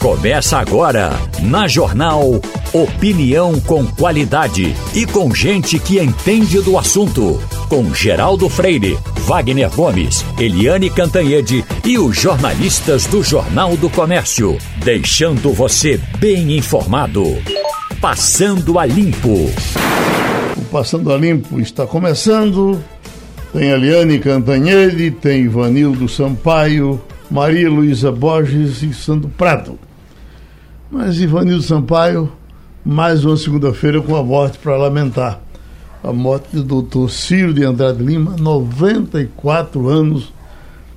Começa agora, na Jornal Opinião com qualidade e com gente que entende do assunto. Com Geraldo Freire, Wagner Gomes, Eliane Cantanhede e os jornalistas do Jornal do Comércio. Deixando você bem informado. Passando a Limpo. O Passando a Limpo está começando. Tem Eliane Cantanhede, tem Ivanildo Sampaio, Maria Luísa Borges e Sandro Prado. Mas Ivanildo Sampaio, mais uma segunda-feira com a morte para lamentar. A morte do doutor Ciro de Andrade Lima, 94 anos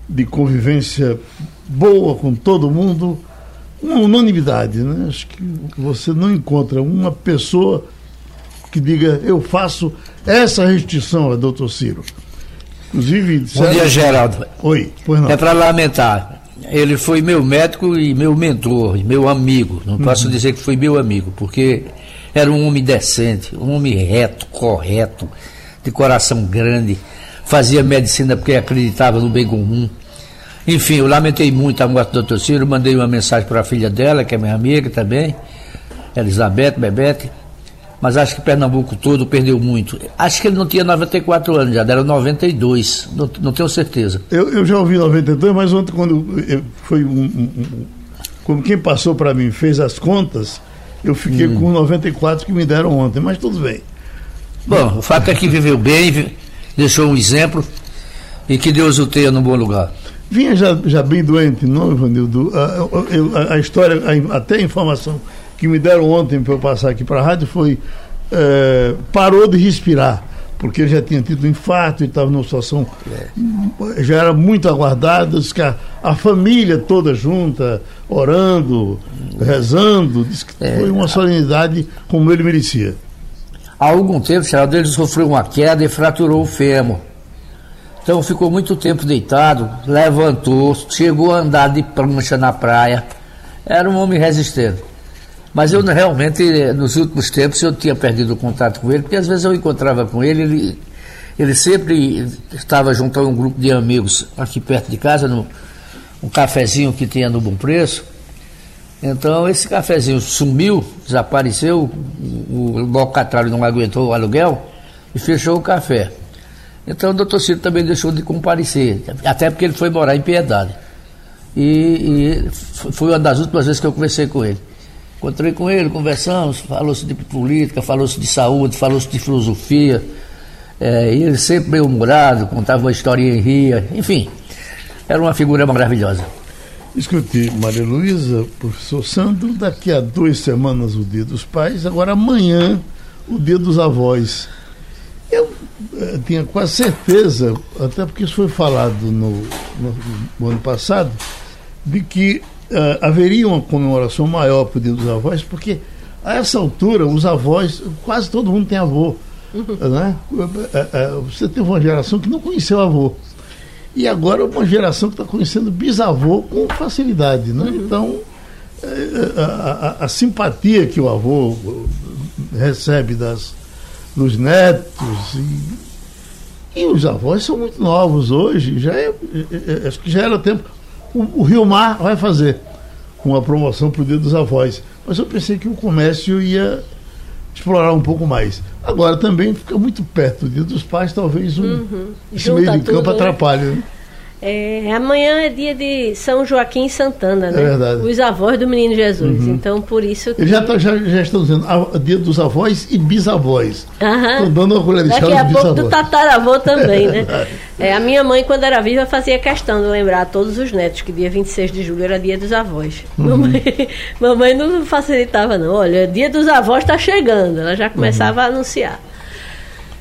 de convivência boa com todo mundo, uma unanimidade, né? Acho que você não encontra uma pessoa que diga eu faço essa restrição, doutor Ciro. Inclusive. Bom dia, Geraldo. Oi, pois não. É para lamentar ele foi meu médico e meu mentor, e meu amigo. Não posso uhum. dizer que foi meu amigo, porque era um homem decente, um homem reto, correto, de coração grande, fazia medicina porque acreditava no bem comum. Enfim, eu lamentei muito a morte do doutor Ciro, mandei uma mensagem para a filha dela, que é minha amiga também, Elizabeth Bebete mas acho que Pernambuco todo perdeu muito. Acho que ele não tinha 94 anos, já era 92, não, não tenho certeza. Eu, eu já ouvi 92, mas ontem, quando foi um, um, um como quem passou para mim fez as contas, eu fiquei hum. com 94 que me deram ontem, mas tudo bem. Bom, o fato é que viveu bem, deixou um exemplo e que Deus o tenha no bom lugar. Vinha já, já bem doente, não, Ivanildo? A, a, a história, a, até a informação que me deram ontem para eu passar aqui para a rádio foi é, parou de respirar porque ele já tinha tido um infarto e estava numa situação é. já era muito aguardada, a, a, família toda junta, orando, rezando, disse que é. foi uma solenidade como ele merecia. Há algum tempo, Geraldo, ele sofreu uma queda e fraturou o fêmur. Então ficou muito tempo deitado, levantou, chegou a andar de prancha na praia. Era um homem resistente. Mas eu realmente, nos últimos tempos, eu tinha perdido o contato com ele, porque às vezes eu encontrava com ele, ele, ele sempre estava junto a um grupo de amigos aqui perto de casa, no um cafezinho que tinha no Bom Preço. Então esse cafezinho sumiu, desapareceu, o, locatário não aguentou o aluguel e fechou o café. Então o doutor Ciro também deixou de comparecer, até porque ele foi morar em Piedade. E, e foi uma das últimas vezes que eu conversei com ele. Encontrei com ele, conversamos, falou-se de política, falou-se de saúde, falou-se de filosofia. É, e ele sempre bem humorado, contava uma historinha em ria, enfim, era uma figura maravilhosa. Escute, Maria Luísa, professor Sandro, daqui a duas semanas o Dia dos Pais, agora amanhã o Dia dos Avós. Eu eh, tinha quase certeza, até porque isso foi falado no, no, no ano passado, de que uh, haveria uma comemoração maior para o Dia dos Avós, porque a essa altura os avós, quase todo mundo tem avô. Uhum. Né? Uh, uh, você teve uma geração que não conheceu avô. E agora uma geração que está conhecendo bisavô com facilidade. Né? Uhum. Então, a, a, a, simpatia que o avô recebe das, dos netos e, e os avós são muito novos hoje, já é, é, é acho que já era tempo o, o Rio Mar vai fazer com a promoção para o Dia dos Avós. Mas eu pensei que o comércio ia explorar um pouco mais. Agora também fica muito perto do Dia dos Pais, talvez um, uhum. esse meio de campo né? atrapalhe. Né? É, amanhã é dia de São Joaquim Santana, né? É verdade. Os avós do menino Jesus. Uhum. Então, por isso. Que... Já, tá, já, já estão dizendo a, dia dos avós e bisavós. Estão dando uma colher de Daqui a pouco do tataravô também, né? É, a minha mãe, quando era viva, fazia questão de lembrar a todos os netos que dia 26 de julho era dia dos avós. Uhum. Mamãe, mamãe não facilitava, não. Olha, dia dos avós está chegando. Ela já começava uhum. a anunciar.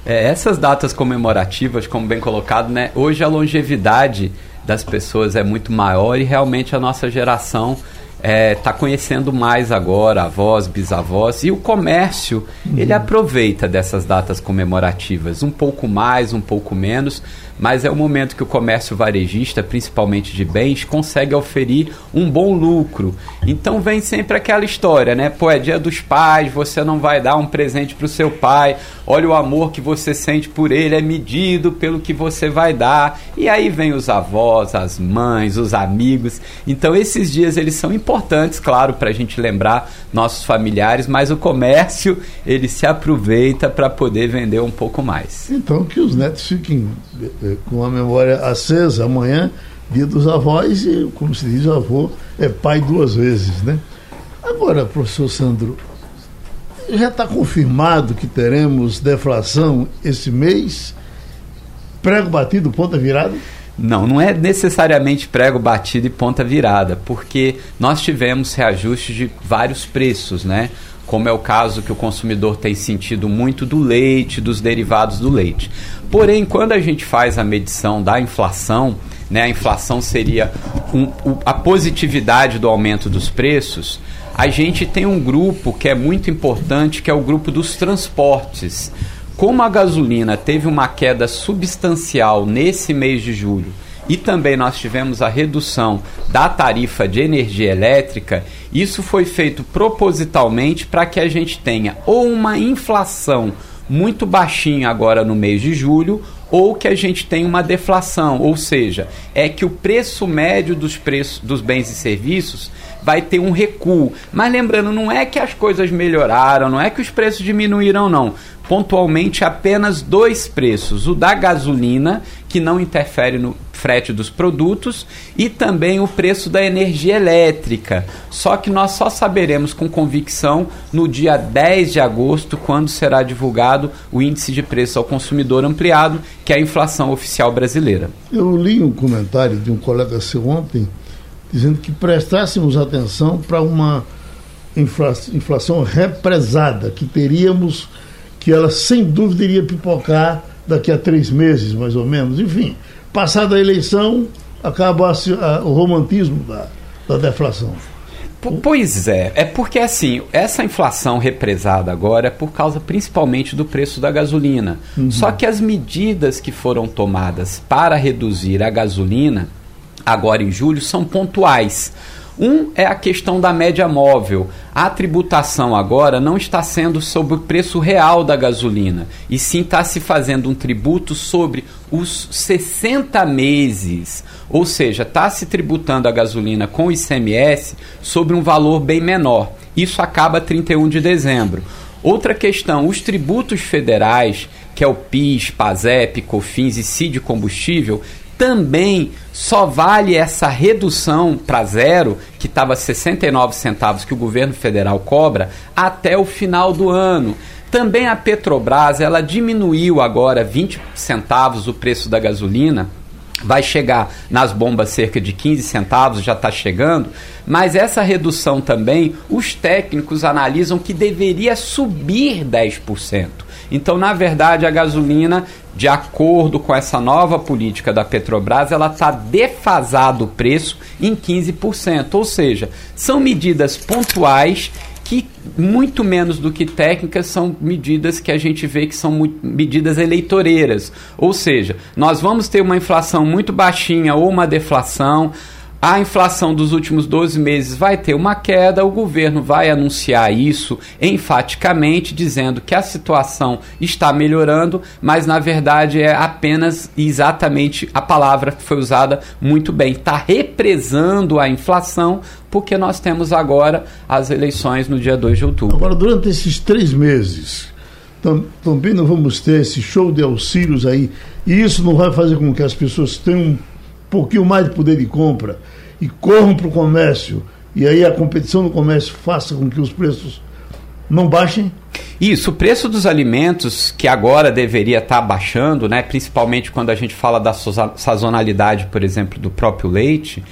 É, essas datas comemorativas, como bem colocado, né? Hoje a longevidade das pessoas é muito maior e realmente a nossa geração está é, tá conhecendo mais agora avós, bisavós e o comércio uhum. ele aproveita dessas datas comemorativas um pouco mais, um pouco menos, mas é o momento que o comércio varejista, principalmente de bens, consegue oferir um bom lucro. Então vem sempre aquela história, né? Pô, é dia dos pais, você não vai dar um presente para o seu pai, olha o amor que você sente por ele, é medido pelo que você vai dar. E aí vem os avós, as mães, os amigos. Então esses dias eles são importantes, claro, para a gente lembrar nossos familiares, mas o comércio ele se aproveita para poder vender um pouco mais. Então que os netos fiquem com a memória acesa amanhã, dia dos avós, e como se diz, avô é pai duas vezes, né? Agora, professor Sandro, já está confirmado que teremos deflação esse mês? Prego batido, ponta virada? Não, não é necessariamente prego batido e ponta virada, porque nós tivemos reajustes de vários preços, né? Como é o caso que o consumidor tem sentido muito do leite, dos derivados do leite. Porém, quando a gente faz a medição da inflação, né, a inflação seria um, a positividade do aumento dos preços, a gente tem um grupo que é muito importante, que é o grupo dos transportes. Como a gasolina teve uma queda substancial nesse mês de julho e também nós tivemos a redução da tarifa de energia elétrica, isso foi feito propositalmente para que a gente tenha ou uma inflação muito baixinho agora no mês de julho, ou que a gente tem uma deflação, ou seja, é que o preço médio dos preços dos bens e serviços vai ter um recuo. Mas lembrando, não é que as coisas melhoraram, não é que os preços diminuíram, não. Pontualmente apenas dois preços: o da gasolina, que não interfere no frete dos produtos, e também o preço da energia elétrica. Só que nós só saberemos com convicção no dia 10 de agosto, quando será divulgado o índice de preço ao consumidor ampliado, que é a inflação oficial brasileira. Eu li um comentário de um colega seu ontem dizendo que prestássemos atenção para uma inflação represada, que teríamos, que ela sem dúvida iria pipocar daqui a três meses, mais ou menos. Enfim, passada a eleição, acaba o romantismo da, da deflação. Pois é, é porque assim, essa inflação represada agora é por causa principalmente do preço da gasolina. Uhum. Só que as medidas que foram tomadas para reduzir a gasolina agora em julho são pontuais. Um é a questão da média móvel. A tributação agora não está sendo sobre o preço real da gasolina, e sim está se fazendo um tributo sobre os 60 meses. Ou seja, está se tributando a gasolina com ICMS sobre um valor bem menor. Isso acaba 31 de dezembro. Outra questão, os tributos federais, que é o PIS, PASEP, COFINS e CID combustível, também só vale essa redução para zero, que estava 69 centavos que o governo federal cobra, até o final do ano. Também a Petrobras, ela diminuiu agora 20 centavos o preço da gasolina, vai chegar nas bombas cerca de 15 centavos, já está chegando, mas essa redução também, os técnicos analisam que deveria subir 10%. Então, na verdade, a gasolina, de acordo com essa nova política da Petrobras, ela está defasado o preço em 15%. Ou seja, são medidas pontuais que muito menos do que técnicas são medidas que a gente vê que são medidas eleitoreiras. Ou seja, nós vamos ter uma inflação muito baixinha ou uma deflação, a inflação dos últimos 12 meses vai ter uma queda, o governo vai anunciar isso enfaticamente, dizendo que a situação está melhorando, mas na verdade é apenas exatamente a palavra que foi usada muito bem. Está represando a inflação, porque nós temos agora as eleições no dia 2 de outubro. Agora, durante esses três meses, tam, também não vamos ter esse show de auxílios aí, e isso não vai fazer com que as pessoas tenham um pouquinho mais de poder de compra e corram para o comércio, e aí a competição no comércio faça com que os preços não baixem? Isso, o preço dos alimentos, que agora deveria estar tá baixando, né, principalmente quando a gente fala da sazonalidade, por exemplo, do próprio leite.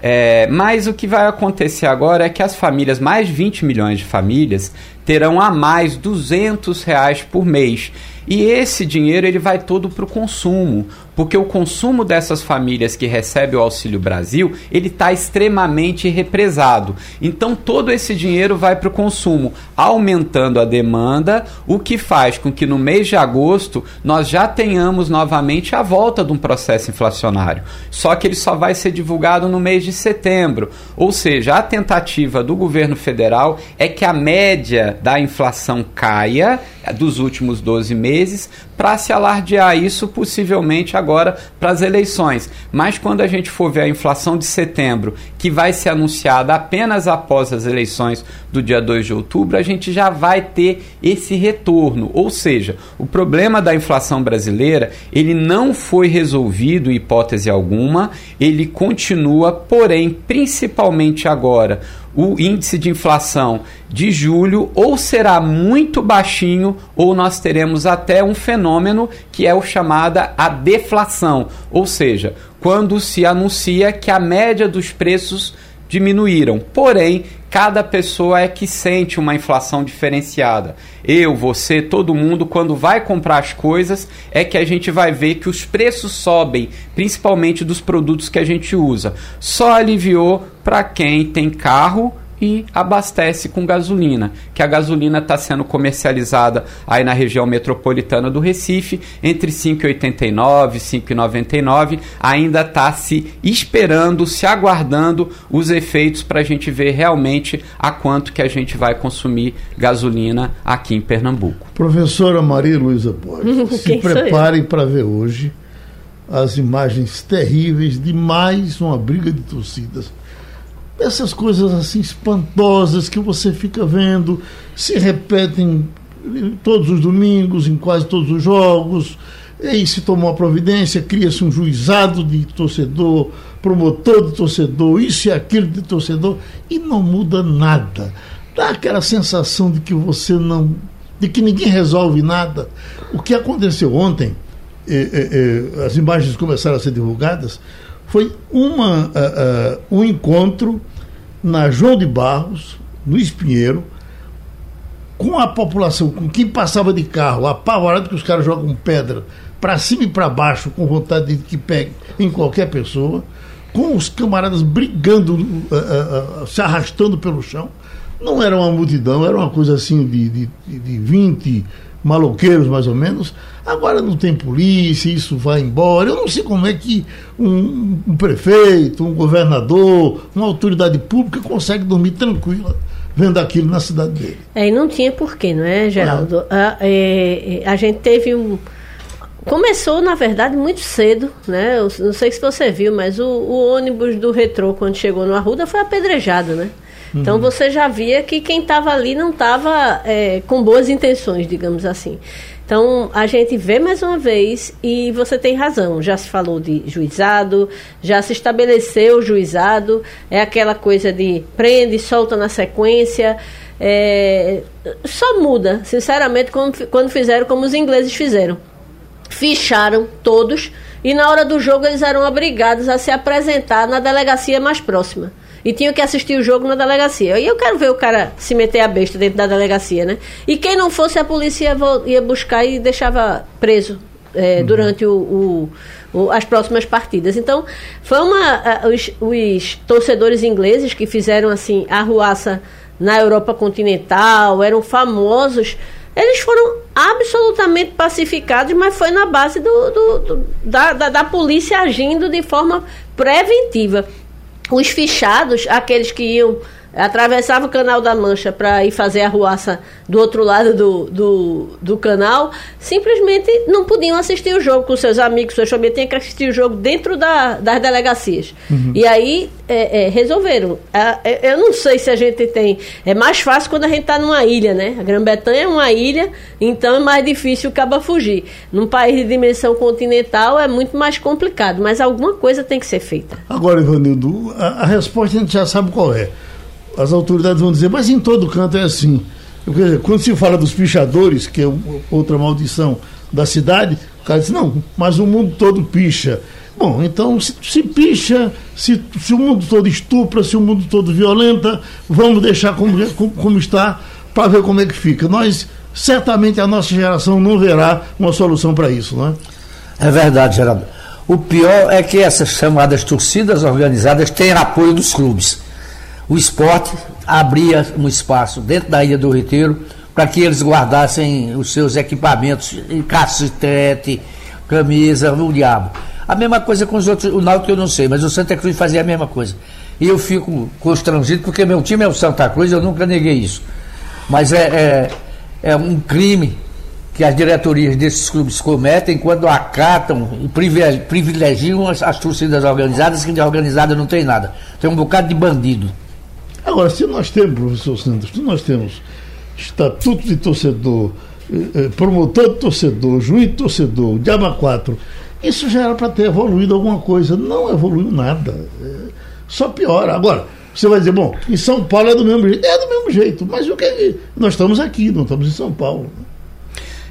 É, mas o que vai acontecer agora é que as famílias, mais de 20 milhões de famílias, terão a mais 200 reais por mês. E esse dinheiro ele vai todo para o consumo, porque o consumo dessas famílias que recebem o Auxílio Brasil ele está extremamente represado. Então todo esse dinheiro vai para o consumo, aumentando a demanda, o que faz com que no mês de agosto nós já tenhamos novamente a volta de um processo inflacionário. Só que ele só vai ser divulgado no mês de setembro. Ou seja, a tentativa do governo federal é que a média da inflação caia dos últimos 12 meses para se alardear isso possivelmente agora para as eleições. Mas quando a gente for ver a inflação de setembro, que vai ser anunciada apenas após as eleições do dia 2 de outubro, a gente já vai ter esse retorno. Ou seja, o problema da inflação brasileira, ele não foi resolvido em hipótese alguma, ele continua, porém, principalmente agora, o índice de inflação de julho ou será muito baixinho ou nós teremos até um fenômeno que é o chamada a deflação, ou seja, quando se anuncia que a média dos preços diminuíram. Porém, cada pessoa é que sente uma inflação diferenciada. Eu, você, todo mundo, quando vai comprar as coisas, é que a gente vai ver que os preços sobem, principalmente dos produtos que a gente usa. Só aliviou para quem tem carro e abastece com gasolina, que a gasolina está sendo comercializada aí na região metropolitana do Recife entre 5,89 e 5,99, ainda está se esperando, se aguardando os efeitos para a gente ver realmente a quanto que a gente vai consumir gasolina aqui em Pernambuco. Professora Maria Luísa Borges, se preparem para ver hoje as imagens terríveis de mais uma briga de torcidas essas coisas assim espantosas que você fica vendo se repetem todos os domingos, em quase todos os jogos. E se tomou a providência, cria-se um juizado de torcedor, promotor de torcedor, isso e aquilo de torcedor, e não muda nada. Dá aquela sensação de que você não. de que ninguém resolve nada. O que aconteceu ontem, eh, eh, eh, as imagens começaram a ser divulgadas, foi uma, uh, uh, um encontro na João de Barros, no Espinheiro, com a população, com quem passava de carro, apavorado que os caras jogam pedra para cima e para baixo, com vontade de que pegue em qualquer pessoa, com os camaradas brigando, uh, uh, se arrastando pelo chão. Não era uma multidão, era uma coisa assim de, de, de 20 maloqueiros, mais ou menos. Agora não tem polícia, isso vai embora. Eu não sei como é que um, um prefeito, um governador, uma autoridade pública consegue dormir tranquila vendo aquilo na cidade dele. É, e não tinha porquê, não é, Geraldo? É. A, é, a gente teve um. Começou, na verdade, muito cedo, né? Eu não sei se você viu, mas o, o ônibus do retrô, quando chegou no Arruda, foi apedrejado, né? Então uhum. você já via que quem estava ali não estava é, com boas intenções, digamos assim. Então a gente vê mais uma vez, e você tem razão, já se falou de juizado, já se estabeleceu o juizado, é aquela coisa de prende, solta na sequência. É, só muda, sinceramente, quando, quando fizeram como os ingleses fizeram. Ficharam todos e na hora do jogo eles eram obrigados a se apresentar na delegacia mais próxima e tinham que assistir o jogo na delegacia. E eu quero ver o cara se meter a besta dentro da delegacia, né? E quem não fosse, a polícia ia buscar e deixava preso é, uhum. durante o, o, o, as próximas partidas. Então, foi uma. Os, os, torcedores ingleses que fizeram assim a ruaça na Europa continental, eram famosos. Eles foram absolutamente pacificados, mas foi na base do, do, do da, da, da polícia agindo de forma preventiva os fichados, aqueles que iam atravessava o canal da Mancha para ir fazer a ruaça do outro lado do, do, do, canal, simplesmente não podiam assistir o jogo com seus amigos, seus famílias, tinham que assistir o jogo dentro da, das delegacias. Uhum. E aí é, é, resolveram. É, eu não sei se a gente tem. É mais fácil quando a gente está numa ilha, né? A Grã-Bretanha é uma ilha, então é mais difícil o cabo fugir. Num país de dimensão continental é muito mais complicado, mas alguma coisa tem que ser feita. Agora, Ivanildo, a, a resposta a gente já sabe qual é as autoridades vão dizer, mas em todo canto é assim. Quando se fala dos pichadores, que é outra maldição da cidade, o cara diz, não, mas o mundo todo picha. Bom, então se, se picha, se, se, o mundo todo estupra, se o mundo todo violenta, vamos deixar como, como, está, para ver como é que fica. Nós, certamente, a nossa geração não verá uma solução para isso, não é? É verdade, Geraldo. O pior é que essas chamadas torcidas organizadas têm apoio dos clubes. O esporte abria um espaço dentro da Ilha do Retiro para que eles guardassem os seus equipamentos, cacetete, camisa, o diabo. A mesma coisa com os outros, o Náutico eu não sei, mas o Santa Cruz fazia a mesma coisa. E eu fico constrangido porque meu time é o Santa Cruz, eu nunca neguei isso. Mas é, é, é um crime que as diretorias desses clubes cometem quando acatam e privilegiam as, as torcidas organizadas, que de organizada não tem nada. Tem um bocado de bandido. Agora, se nós temos, professor Santos, se nós temos estatuto de torcedor, eh, eh, promotor de torcedor, juiz de torcedor, diaba 4, isso já era para ter evoluído alguma coisa. Não evoluiu nada. É, só piora. Agora, você vai dizer, bom, em São Paulo é do mesmo jeito. É do mesmo jeito, mas o que nós estamos aqui, não estamos em São Paulo.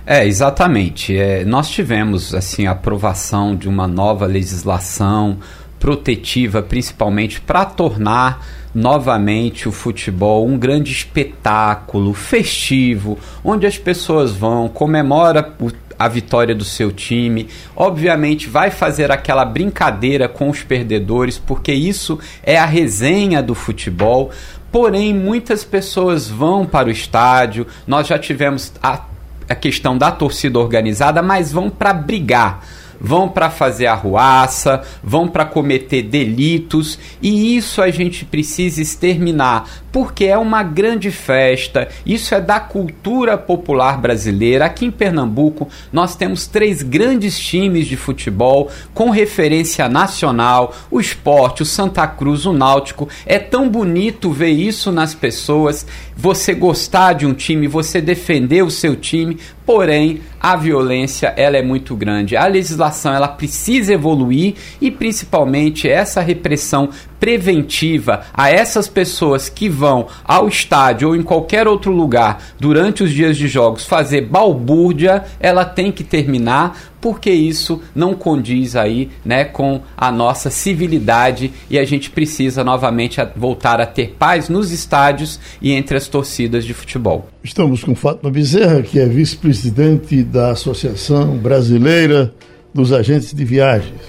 É, exatamente. É, nós tivemos assim a aprovação de uma nova legislação protetiva, principalmente para tornar novamente o futebol um grande espetáculo festivo, onde as pessoas vão, comemora a vitória do seu time, obviamente vai fazer aquela brincadeira com os perdedores, porque isso é a resenha do futebol. Porém, muitas pessoas vão para o estádio. Nós já tivemos a, a questão da torcida organizada, mas vão para brigar vão para fazer arruaça, vão para cometer delitos, e isso a gente precisa exterminar, porque é uma grande festa, isso é da cultura popular brasileira. Aqui em Pernambuco, nós temos três grandes times de futebol com referência nacional: o esporte, o Santa Cruz, o Náutico. É tão bonito ver isso nas pessoas, você gostar de um time, você defender o seu time, porém a violência ela é muito grande. A legislação ela precisa evoluir e principalmente essa repressão preventiva a essas pessoas que vão ao estádio ou em qualquer outro lugar durante os dias de jogos fazer balbúrdia, ela tem que terminar porque isso não condiz aí, né, com a nossa civilidade e a gente precisa novamente voltar a ter paz nos estádios e entre as torcidas de futebol. Estamos com Fátima Bezerra, que é vice-presidente da Associação Brasileira dos Agentes de Viagens.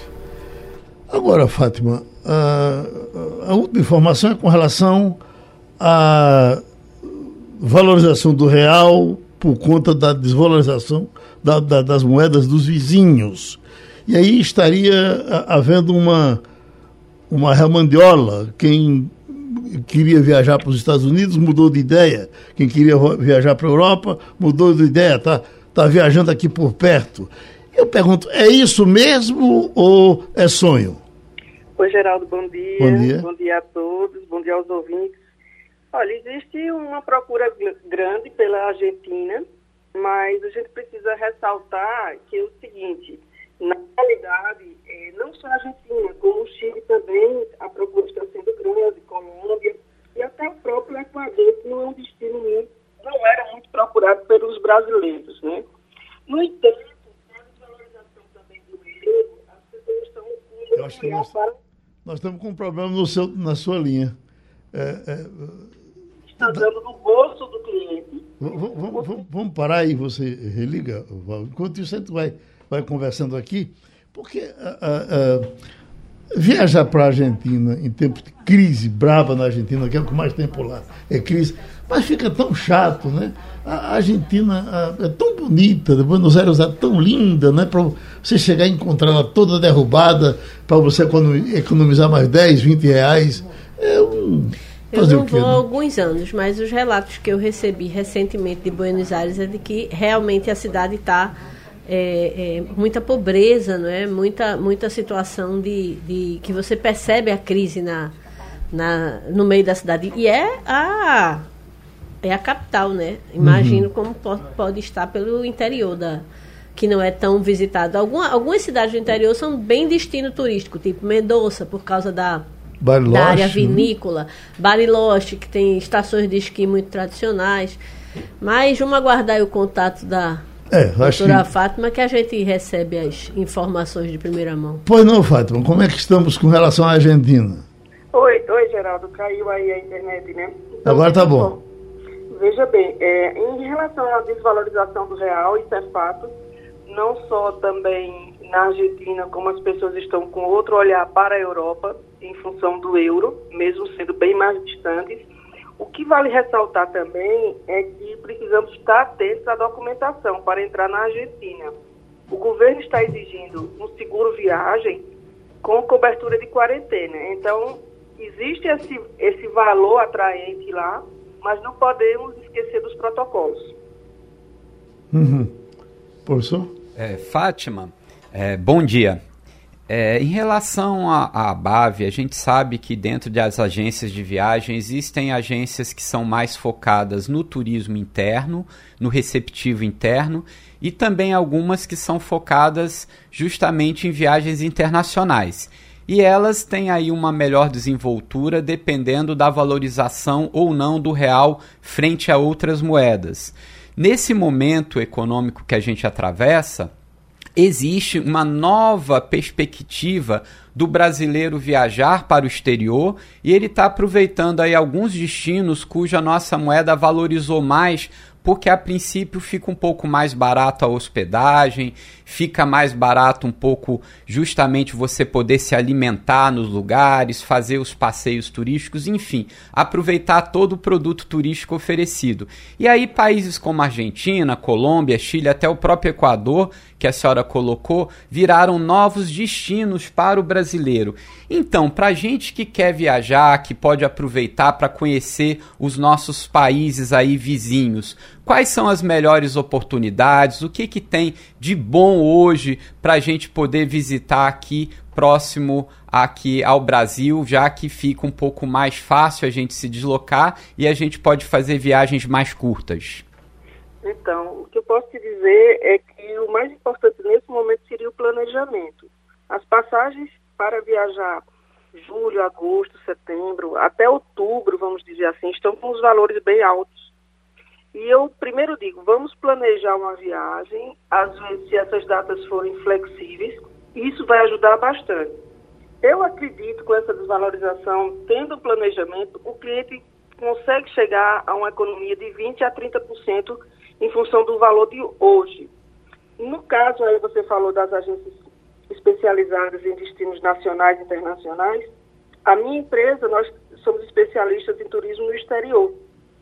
Agora, Fátima, a, a última informação é com relação à valorização do real por conta da desvalorização da, da, das moedas dos vizinhos. E aí estaria havendo uma, uma remandiola. Quem queria viajar para os Estados Unidos mudou de ideia. Quem queria viajar para a Europa mudou de ideia. Está tá viajando aqui por perto. Eu pergunto, é isso mesmo ou é sonho? Oi, Geraldo, bom dia. Bom dia. Bom dia a todos, bom dia aos ouvintes. Olha, existe uma procura grande pela Argentina, mas a gente precisa ressaltar que é o seguinte, na realidade, é, não só a Argentina, como o Chile também, a procura está sendo grande, Colômbia, e até o próprio Equador, que não é um destino muito, não era muito procurado pelos brasileiros, né? No entanto, a desvalorização também do euro, as pessoas estão... Eu acho que nós, para nós estamos com um problema no seu, na sua linha. É, é, Está dando no bolso do cliente. Vamos, vamos, vamos parar aí, você religa, Enquanto isso, a gente vai, vai conversando aqui, porque viajar para a Argentina em tempos de crise brava na Argentina, que é o que mais tem por lá, é crise, mas fica tão chato, né? A Argentina é tão bonita, Buenos Aires é tão linda, né? Para você chegar e encontrar ela toda derrubada, para você economizar mais 10, 20 reais. É um. Eu não vou há né? alguns anos, mas os relatos que eu recebi recentemente de Buenos Aires é de que realmente a cidade está é, é, muita pobreza, não é? Muita, muita situação de, de que você percebe a crise na, na, no meio da cidade. E é a é a capital, né? Imagino uhum. como pode, pode, estar pelo interior da que não é tão visitado. Alguma, algumas cidades do interior são bem destino turístico, tipo Mendoza, por causa da, Bariloche, da área né? vinícola, Bariloche, que tem estações de esqui muito tradicionais. Mas vamos aguardar o contato da é, doutora que... Fátima, que a gente recebe as informações de primeira mão. Pois não, Fátima, como é que estamos com relação à Argentina? Oi, oi, Geraldo, caiu aí a internet, né? Então, Agora tá bom. bom. Veja bem, é, em relação à desvalorização do real, isso é fato, não só também na Argentina, como as pessoas estão com outro olhar para a Europa, em função do euro, mesmo sendo bem mais distantes. O que vale ressaltar também é que precisamos estar atentos à documentação para entrar na Argentina. O governo está exigindo um seguro viagem com cobertura de quarentena. Então, existe esse, esse valor atraente lá, mas não podemos esquecer dos protocolos. Uhum. Professor? É, Fátima, é, bom dia. É, em relação à ABAV, a gente sabe que dentro das agências de viagem existem agências que são mais focadas no turismo interno, no receptivo interno, e também algumas que são focadas justamente em viagens internacionais. E elas têm aí uma melhor desenvoltura dependendo da valorização ou não do real frente a outras moedas. Nesse momento econômico que a gente atravessa, existe uma nova perspectiva do brasileiro viajar para o exterior e ele está aproveitando aí alguns destinos cuja nossa moeda valorizou mais porque a princípio fica um pouco mais barato a hospedagem, fica mais barato um pouco justamente você poder se alimentar nos lugares, fazer os passeios turísticos, enfim, aproveitar todo o produto turístico oferecido. E aí países como Argentina, Colômbia, Chile, até o próprio Equador, que a senhora colocou, viraram novos destinos para o brasileiro. Então, para gente que quer viajar, que pode aproveitar para conhecer os nossos países aí vizinhos, quais são as melhores oportunidades, o que, que tem de bom hoje para a gente poder visitar aqui próximo aqui ao Brasil, já que fica um pouco mais fácil a gente se deslocar e a gente pode fazer viagens mais curtas. Então, o que eu posso te dizer é que o mais importante nesse momento seria o planejamento. As passagens para viajar julho, agosto, setembro, até outubro, vamos dizer assim, estão com os valores bem altos. E eu primeiro digo, vamos planejar uma viagem, às vezes se essas datas forem flexíveis, isso vai ajudar bastante. Eu acredito com essa desvalorização, tendo planejamento, o cliente consegue chegar a uma economia de 20 a 30% em função do valor de hoje. No caso aí você falou das agências especializadas em destinos nacionais e internacionais, a minha empresa nós somos especialistas em turismo no exterior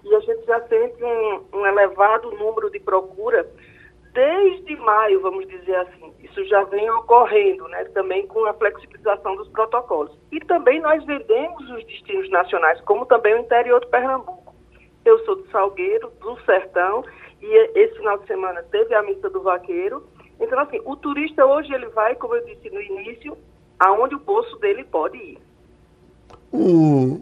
e a gente já sente um, um elevado número de procura desde maio, vamos dizer assim. Isso já vem ocorrendo, né, também com a flexibilização dos protocolos. E também nós vendemos os destinos nacionais, como também o interior do Pernambuco. Eu sou do Salgueiro, do Sertão, e esse final de semana teve a missa do Vaqueiro. Então, assim, o turista hoje ele vai, como eu disse no início, aonde o bolso dele pode ir. O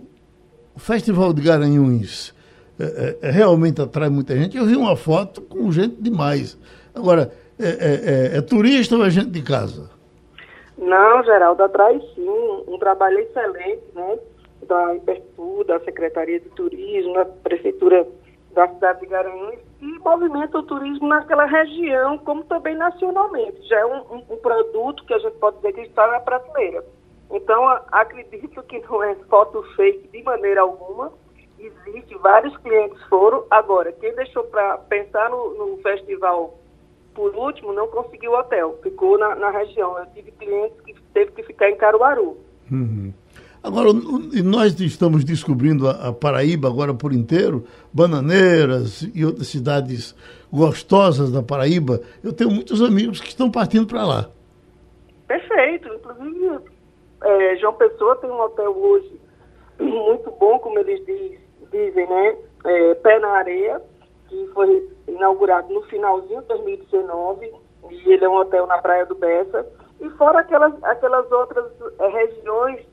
Festival de Garanhuns é, é, é, realmente atrai muita gente. Eu vi uma foto com gente demais. Agora, é, é, é, turista ou é gente de casa? Não, Geraldo, atrai sim. Um trabalho excelente, né? Da Impertu, da Secretaria de Turismo, da Prefeitura da cidade de Garanhuns e movimenta o turismo naquela região, como também nacionalmente. Já é um, um, um produto que a gente pode dizer que está na prateleira. Então, acredito que não é foto fake de maneira alguma, existe, vários clientes foram. Agora, quem deixou para pensar no, no, festival por último não conseguiu hotel, ficou na, na, região. Eu tive clientes que teve que ficar em Caruaru. Uhum. Agora, nós estamos descobrindo a, Paraíba agora por inteiro, Bananeiras e outras cidades gostosas da Paraíba. Eu tenho muitos amigos que estão partindo para lá. Perfeito. Inclusive, é, João Pessoa tem um hotel hoje muito bom, como eles dizem, dizem, né? É, Pé na Areia, que foi inaugurado no finalzinho de 2019, e ele é um hotel na Praia do Bessa. E fora aquelas, aquelas outras é, regiões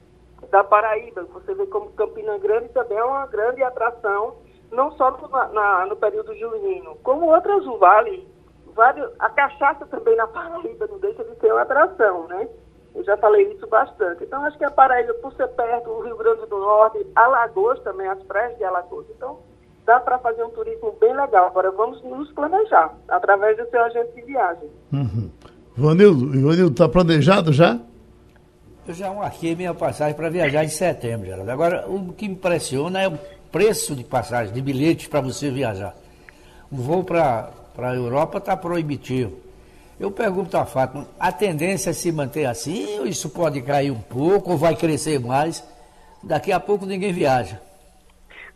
da Paraíba, você vê como Campina Grande também é uma grande atração, não só no, na, no período junino, como outras o Vale, vários, a cachaça também na Paraíba não deixa de ser uma atração, né? Eu já falei isso bastante. Então, acho que a Paraíba, por ser perto do Rio Grande do Norte, Alagoas também, as praias de Alagoas. Então, dá para fazer um turismo bem legal. Agora, vamos nos planejar, através do seu agente de viagem. Uhum. Vanildo, Vanildo, está planejado já? Eu já marquei minha passagem para viajar em setembro, Geraldo. Agora, o que me impressiona é preço de passagem, de bilhetes para você viajar. O voo para a Europa está proibitivo. Eu pergunto a Fátima, a tendência é se manter assim ou isso pode cair um pouco ou vai crescer mais? Daqui a pouco ninguém viaja.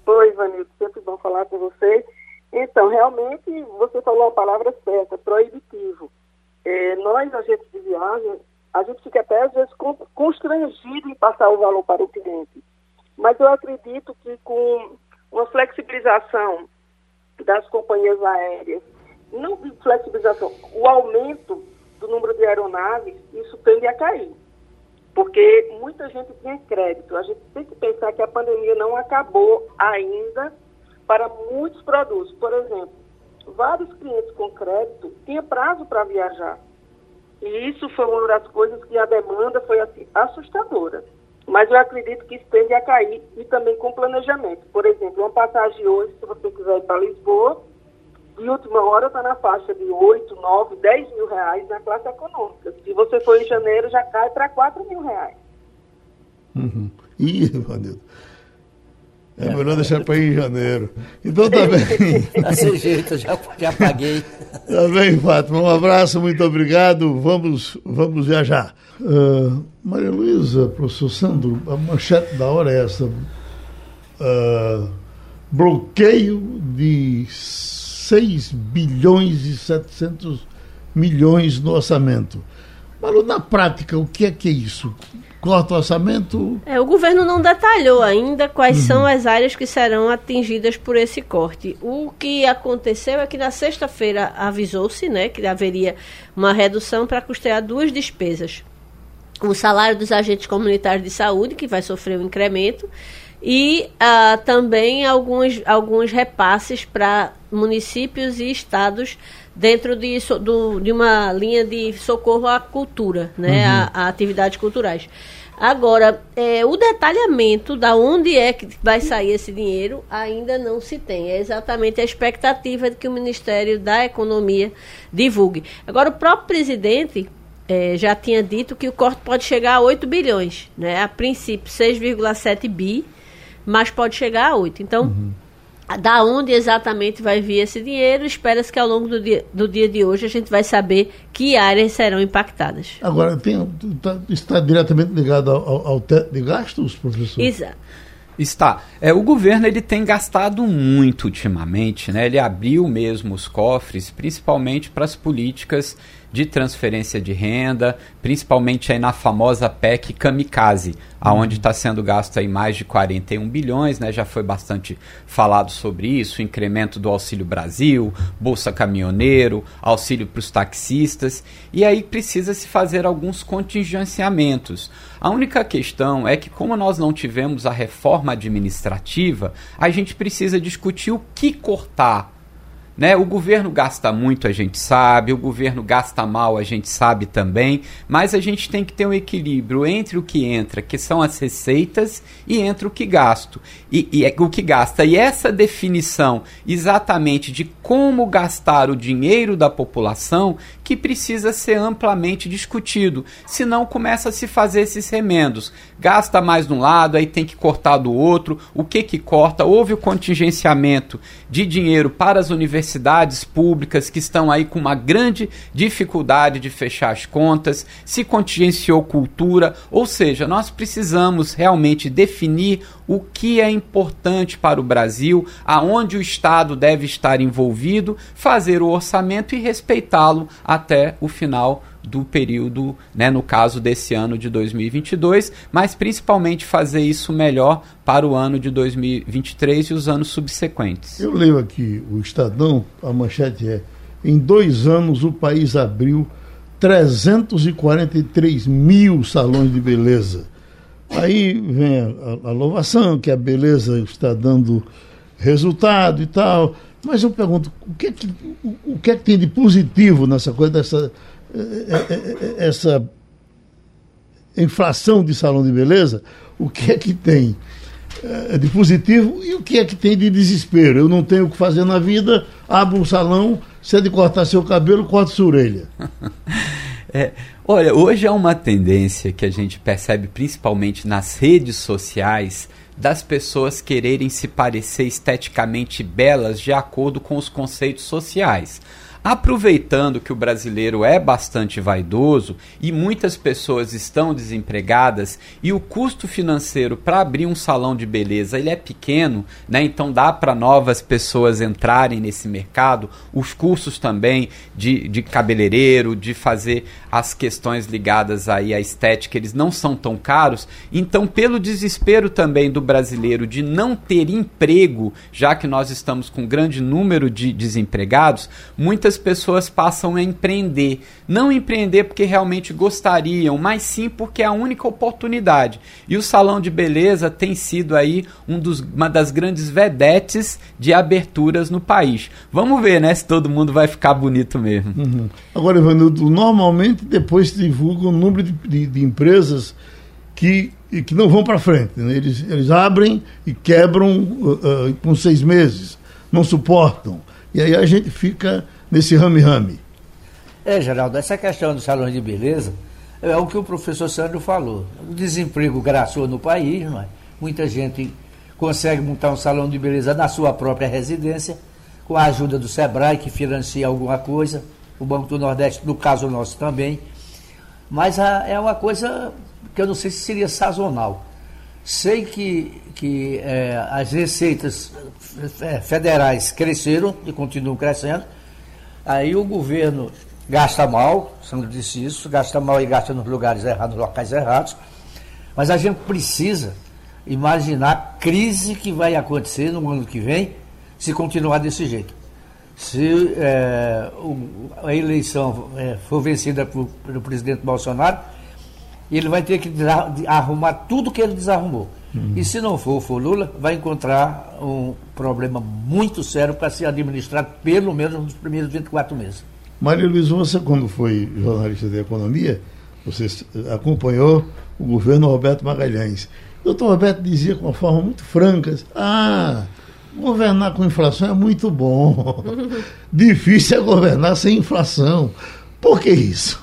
Oi, Vanildo, sempre bom falar com você. Então, realmente, você falou a palavra certa, proibitivo. É, nós, agentes de viagem, a gente fica até às vezes constrangido em passar o valor para o cliente. Mas eu acredito que com uma flexibilização das companhias aéreas, não flexibilização, o aumento do número de aeronaves, isso tende a cair. Porque muita gente tinha crédito. A gente tem que pensar que a pandemia não acabou ainda para muitos produtos. Por exemplo, vários clientes com crédito tinham prazo para viajar. E isso foi uma das coisas que a demanda foi assim, assustadora. Mas eu acredito que isso tende a cair e também com planejamento. Por exemplo, uma passagem hoje, se você quiser ir para Lisboa, de última hora está na faixa de 8, 9, 10 mil reais na classe econômica. Se você for em janeiro, já cai para 4 mil reais. Uhum. Ih, Vanildo. É melhor deixar para ir em janeiro. Então tá bem. Desse jeito, já, já paguei. Tá bem, Fátima. Um abraço, muito obrigado. Vamos, vamos viajar. Uh, Maria Luísa, professor Sandro, a manchete da hora é essa. Uh, bloqueio de 6 bilhões e 700 milhões no orçamento. Mas na prática, o que é que é isso? corta o orçamento. É, o governo não detalhou ainda quais uhum. são as áreas que serão atingidas por esse corte. O que aconteceu é que na sexta-feira avisou-se né, que haveria uma redução para custear duas despesas. O salário dos agentes comunitários de saúde, que vai sofrer um incremento, e uh, também alguns, alguns repasses para municípios e estados dentro de, do, de uma linha de socorro à cultura, né, uhum. a, a, atividades culturais. Agora, é, o detalhamento da onde é que vai sair esse dinheiro ainda não se tem. É exatamente a expectativa de que o Ministério da Economia divulgue. Agora, o próprio presidente é, já tinha dito que o corte pode chegar a 8 bilhões. Né? A princípio, 6,7 bi, mas pode chegar a 8. Então, uhum da onde exatamente vai vir esse dinheiro. Espera-se que ao longo do dia, do dia de hoje a gente vai saber que áreas serão impactadas. Agora, tem, tá, está diretamente ligado ao, ao teto de gastos, professor? Exato. Está. É, o governo ele tem gastado muito ultimamente, né? Ele abriu mesmo os cofres, principalmente para as políticas de transferência de renda, principalmente aí na famosa PEC Kamikaze, aonde está sendo gasto aí mais de 41 bilhões, né? Já foi bastante falado sobre isso, incremento do Auxílio Brasil, Bolsa Caminhoneiro, auxílio para os taxistas, e aí precisa se fazer alguns contingenciamentos. A única questão é que como nós não tivemos a reforma administrativa, a gente precisa discutir o que cortar né? O governo gasta muito, a gente sabe, o governo gasta mal, a gente sabe também, mas a gente tem que ter um equilíbrio entre o que entra, que são as receitas, e entre o que gasto. E, e é o que gasta. E essa definição exatamente de como gastar o dinheiro da população que precisa ser amplamente discutido. Senão começa a se fazer esses remendos. Gasta mais de um lado, aí tem que cortar do outro. O que que corta? Houve o contingenciamento de dinheiro para as universidades públicas que estão aí com uma grande dificuldade de fechar as contas. Se contingenciou cultura, ou seja, nós precisamos realmente definir o que é importante para o Brasil, aonde o Estado deve estar envolvido, fazer o orçamento e respeitá-lo até o final do período, né, no caso desse ano de 2022, mas principalmente fazer isso melhor para o ano de 2023 e os anos subsequentes. Eu leio aqui o Estadão, a manchete é: em dois anos o país abriu 343 mil salões de beleza. Aí vem a, a, louvação, que a beleza está dando resultado e tal. Mas eu pergunto, o que é que, o, o que, é que tem de positivo nessa coisa, dessa essa inflação de salão de beleza? O que é que tem de positivo e o que é que tem de desespero? Eu não tenho o que fazer na vida, abro um salão, se é de cortar seu cabelo, corta sua orelha. é, olha, hoje é uma tendência que a gente percebe principalmente nas redes sociais das pessoas quererem se parecer esteticamente belas de acordo com os conceitos sociais. Aproveitando que o brasileiro é bastante vaidoso e muitas pessoas estão desempregadas e o custo financeiro para abrir um salão de beleza ele é pequeno, né? Então dá para novas pessoas entrarem nesse mercado. Os cursos também de, de cabeleireiro, de fazer as questões ligadas aí à estética, eles não são tão caros. Então, pelo desespero também do brasileiro de não ter emprego, já que nós estamos com um grande número de desempregados, muitas pessoas passam a empreender. Não empreender porque realmente gostariam, mas sim porque é a única oportunidade. E o salão de beleza tem sido aí um dos, uma das grandes vedetes de aberturas no país. Vamos ver, né, se todo mundo vai ficar bonito mesmo. Uhum. Agora, Ivanildo, normalmente depois se divulga o número de, de, de empresas que, que não vão para frente. Né? Eles, eles abrem e quebram uh, uh, com seis meses, não suportam. E aí a gente fica nesse rame-rame. É, Geraldo, essa questão dos salões de beleza é o que o professor Sandro falou. O desemprego graçou no país, mas muita gente consegue montar um salão de beleza na sua própria residência, com a ajuda do Sebrae, que financia alguma coisa, o Banco do Nordeste, no caso nosso também. Mas a, é uma coisa que eu não sei se seria sazonal. Sei que, que é, as receitas é, federais cresceram e continuam crescendo, Aí o governo gasta mal, Sandro disse isso, gasta mal e gasta nos lugares errados, nos locais errados. Mas a gente precisa imaginar a crise que vai acontecer no ano que vem se continuar desse jeito. Se é, a eleição é, for vencida pelo presidente Bolsonaro, ele vai ter que arrumar tudo que ele desarrumou. Uhum. E se não for, for Lula, vai encontrar um problema muito sério para ser administrado pelo menos nos primeiros 24 meses. Maria Luiz, você quando foi jornalista de economia, você acompanhou o governo Roberto Magalhães. O doutor Roberto dizia com uma forma muito franca, ah, governar com inflação é muito bom. Difícil é governar sem inflação. Por que isso?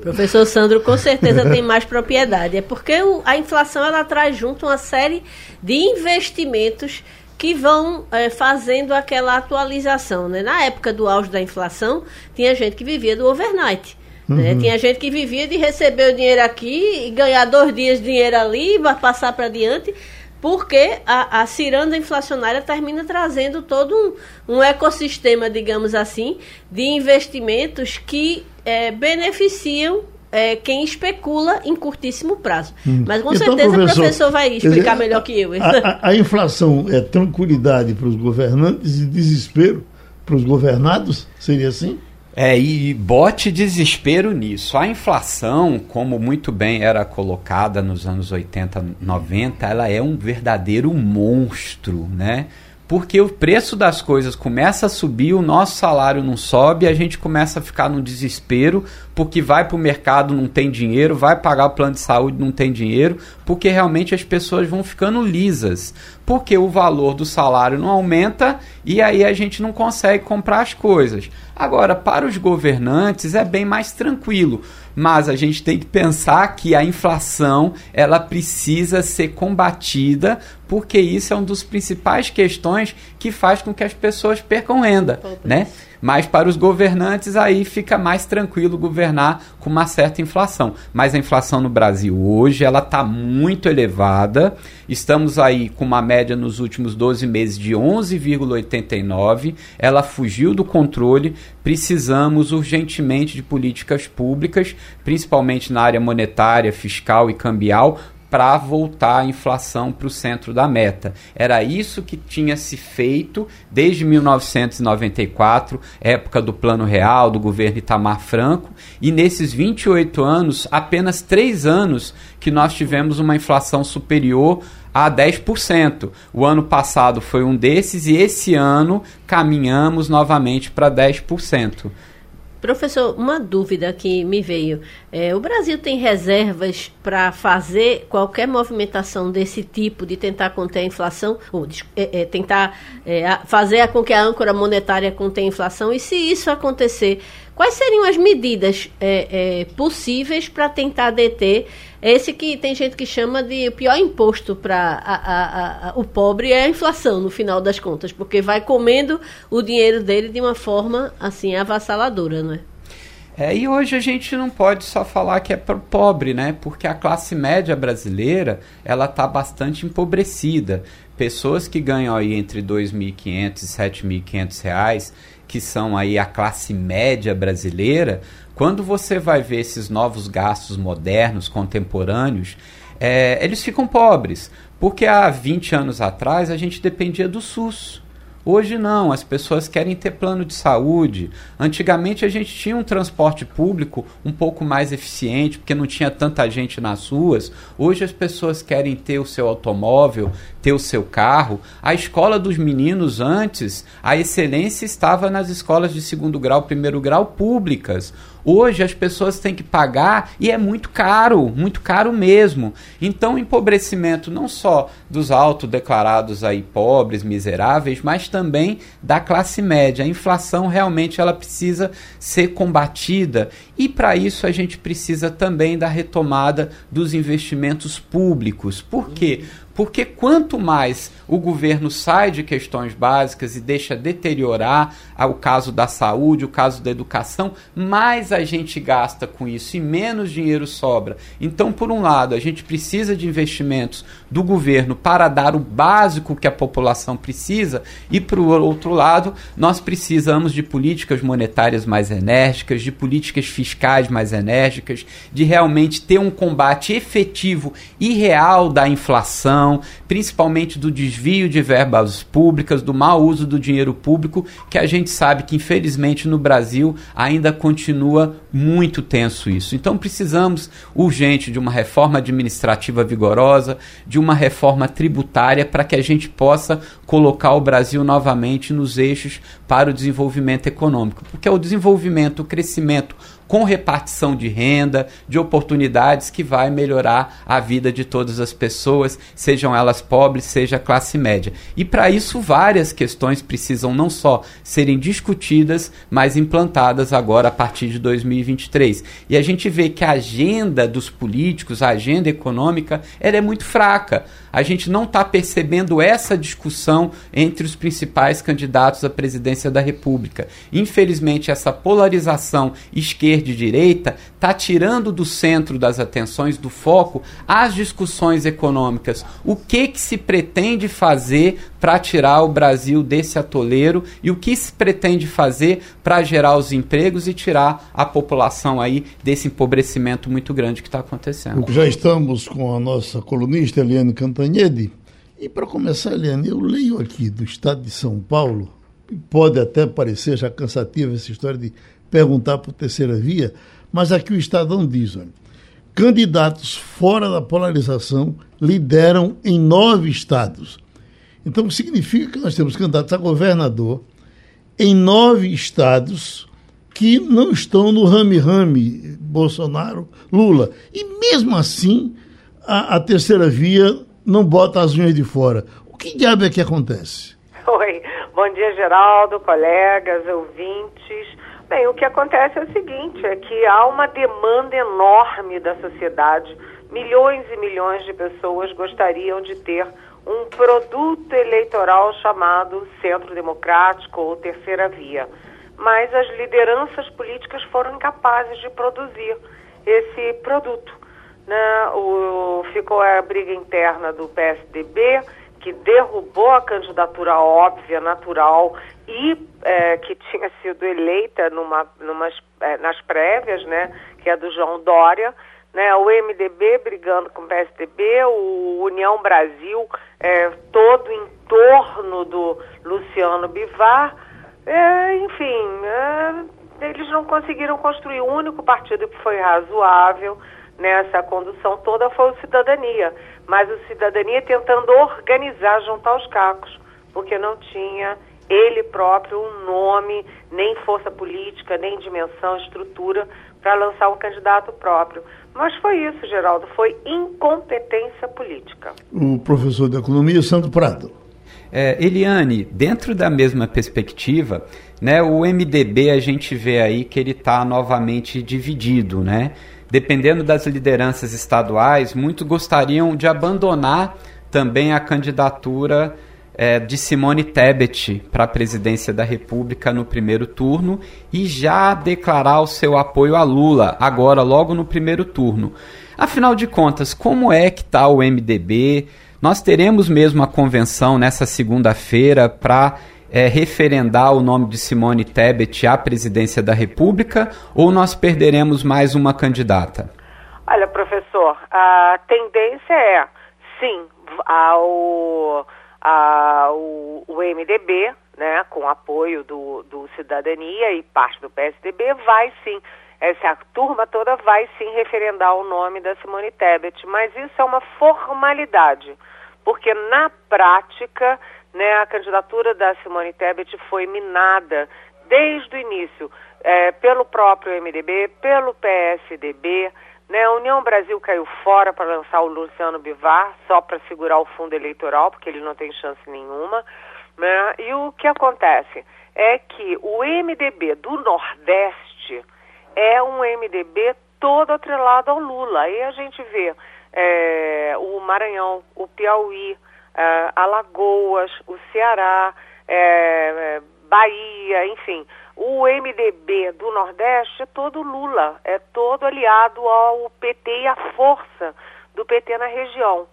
Professor Sandro com certeza tem mais propriedade. É porque a inflação ela traz junto uma série de investimentos que vão é, fazendo aquela atualização. Né? Na época do auge da inflação, tinha gente que vivia do overnight. Né? Uhum. Tinha gente que vivia de receber o dinheiro aqui e ganhar dois dias de dinheiro ali, e passar para diante porque a, a ciranda inflacionária termina trazendo todo um, um ecossistema, digamos assim, de investimentos que é, beneficiam é, quem especula em curtíssimo prazo. Hum. Mas com então, certeza professor, o professor vai explicar melhor que eu. A, a, a inflação é tranquilidade para os governantes e desespero para os governados? Seria assim? É, e bote desespero nisso. A inflação, como muito bem era colocada nos anos 80, 90, ela é um verdadeiro monstro, né? Porque o preço das coisas começa a subir, o nosso salário não sobe, a gente começa a ficar no desespero, porque vai para o mercado, não tem dinheiro, vai pagar o plano de saúde, não tem dinheiro, porque realmente as pessoas vão ficando lisas. Porque o valor do salário não aumenta e aí a gente não consegue comprar as coisas. Agora, para os governantes é bem mais tranquilo, mas a gente tem que pensar que a inflação ela precisa ser combatida, porque isso é uma das principais questões que faz com que as pessoas percam renda, né? Mas para os governantes aí fica mais tranquilo governar com uma certa inflação. Mas a inflação no Brasil hoje ela está muito elevada. Estamos aí com uma média nos últimos 12 meses de 11,89. Ela fugiu do controle. Precisamos urgentemente de políticas públicas, principalmente na área monetária, fiscal e cambial, para voltar a inflação para o centro da meta. Era isso que tinha se feito desde 1994, época do Plano Real, do governo Itamar Franco, e nesses 28 anos, apenas três anos que nós tivemos uma inflação superior a 10%. O ano passado foi um desses e esse ano caminhamos novamente para 10%. Professor, uma dúvida que me veio. É, o Brasil tem reservas para fazer qualquer movimentação desse tipo, de tentar conter a inflação, ou é, é, tentar é, fazer com que a âncora monetária contenha a inflação? E se isso acontecer, Quais seriam as medidas é, é, possíveis para tentar deter esse que tem gente que chama de o pior imposto para o pobre é a inflação, no final das contas, porque vai comendo o dinheiro dele de uma forma assim avassaladora, não é? É, e hoje a gente não pode só falar que é para o pobre, né? Porque a classe média brasileira ela está bastante empobrecida. Pessoas que ganham aí entre R$ 2.500 e 7.500 reais, que são aí a classe média brasileira, quando você vai ver esses novos gastos modernos, contemporâneos, é, eles ficam pobres. Porque há 20 anos atrás a gente dependia do SUS. Hoje não, as pessoas querem ter plano de saúde. Antigamente a gente tinha um transporte público um pouco mais eficiente, porque não tinha tanta gente nas ruas. Hoje as pessoas querem ter o seu automóvel, ter o seu carro. A escola dos meninos antes, a excelência estava nas escolas de segundo grau, primeiro grau públicas. Hoje as pessoas têm que pagar e é muito caro, muito caro mesmo. Então, o empobrecimento não só dos autodeclarados aí pobres, miseráveis, mas também da classe média. A inflação realmente ela precisa ser combatida e para isso a gente precisa também da retomada dos investimentos públicos. Por quê? Porque quanto mais o governo sai de questões básicas e deixa deteriorar o caso da saúde, o caso da educação, mais a gente gasta com isso e menos dinheiro sobra. Então, por um lado, a gente precisa de investimentos do governo para dar o básico que a população precisa, e por outro lado, nós precisamos de políticas monetárias mais enérgicas, de políticas fiscais mais enérgicas, de realmente ter um combate efetivo e real da inflação, principalmente do desvio de verbas públicas, do mau uso do dinheiro público, que a gente sabe que infelizmente no Brasil ainda continua muito tenso isso. Então precisamos urgente de uma reforma administrativa vigorosa, de uma reforma tributária para que a gente possa colocar o Brasil novamente nos eixos para o desenvolvimento econômico, porque é o desenvolvimento, o crescimento com repartição de renda, de oportunidades que vai melhorar a vida de todas as pessoas, sejam elas pobres, seja classe média. E para isso várias questões precisam não só serem discutidas, mas implantadas agora a partir de 2023. E a gente vê que a agenda dos políticos, a agenda econômica, ela é muito fraca. A gente não está percebendo essa discussão entre os principais candidatos à presidência da República. Infelizmente, essa polarização esquerda de direita está tirando do centro das atenções, do foco, as discussões econômicas. O que, que se pretende fazer para tirar o Brasil desse atoleiro e o que se pretende fazer para gerar os empregos e tirar a população aí desse empobrecimento muito grande que está acontecendo. Já estamos com a nossa colunista Eliane Cantanhede. E para começar, Eliane, eu leio aqui do estado de São Paulo, pode até parecer já cansativa essa história de perguntar por terceira via, mas aqui o Estadão diz: olha, candidatos fora da polarização lideram em nove estados. Então significa que nós temos candidatos a governador em nove estados que não estão no rame-rame Bolsonaro, Lula. E mesmo assim, a, a, terceira via não bota as unhas de fora. O que diabo é que acontece? Oi, bom dia, Geraldo, colegas, ouvintes. Bem, o que acontece é o seguinte, é que há uma demanda enorme da sociedade. Milhões e milhões de pessoas gostariam de ter um produto eleitoral chamado Centro Democrático ou Terceira Via. Mas as lideranças políticas foram incapazes de produzir esse produto. Né? O, ficou a briga interna do PSDB, que derrubou a candidatura óbvia, natural e é, que tinha sido eleita numa, é, nas prévias, né, que é do João Dória, né, o MDB brigando com o PSDB, o União Brasil é, todo em torno do Luciano Bivar, é, enfim, é, eles não conseguiram construir. O único partido que foi razoável nessa condução toda foi o Cidadania, mas o Cidadania tentando organizar, juntar os cacos, porque não tinha ele próprio um nome, nem força política, nem dimensão, estrutura para lançar um candidato próprio. Mas foi isso, Geraldo, foi incompetência política. O professor de economia, Santo Prado. É, Eliane, dentro da mesma perspectiva, né, o MDB a gente vê aí que ele está novamente dividido, né? Dependendo das lideranças estaduais, muitos gostariam de abandonar também a candidatura é, de Simone Tebet para a presidência da República no primeiro turno e já declarar o seu apoio a Lula, agora, logo no primeiro turno. Afinal de contas, como é que está o MDB? Nós teremos mesmo a convenção nessa segunda-feira para é, referendar o nome de Simone Tebet à presidência da República ou nós perderemos mais uma candidata? Olha, professor, a tendência é, sim, ao a, o, o MDB, né, com apoio do, do Cidadania e parte do PSDB, vai sim, essa turma toda vai sim referendar o nome da Simone Tebet, mas isso é uma formalidade, porque na prática, né, a candidatura da Simone Tebet foi minada desde o início é, pelo próprio MDB, pelo PSDB, né? A União Brasil caiu fora para lançar o Luciano Bivar, só para segurar o fundo eleitoral, porque ele não tem chance nenhuma. Né? E o que acontece é que o MDB do Nordeste é um MDB todo atrelado ao Lula. Aí a gente vê é, o Maranhão, o Piauí, é, Alagoas, o Ceará, é, é Bahia, enfim, o MDB do Nordeste é todo Lula, é todo aliado ao PT e à força do PT na região.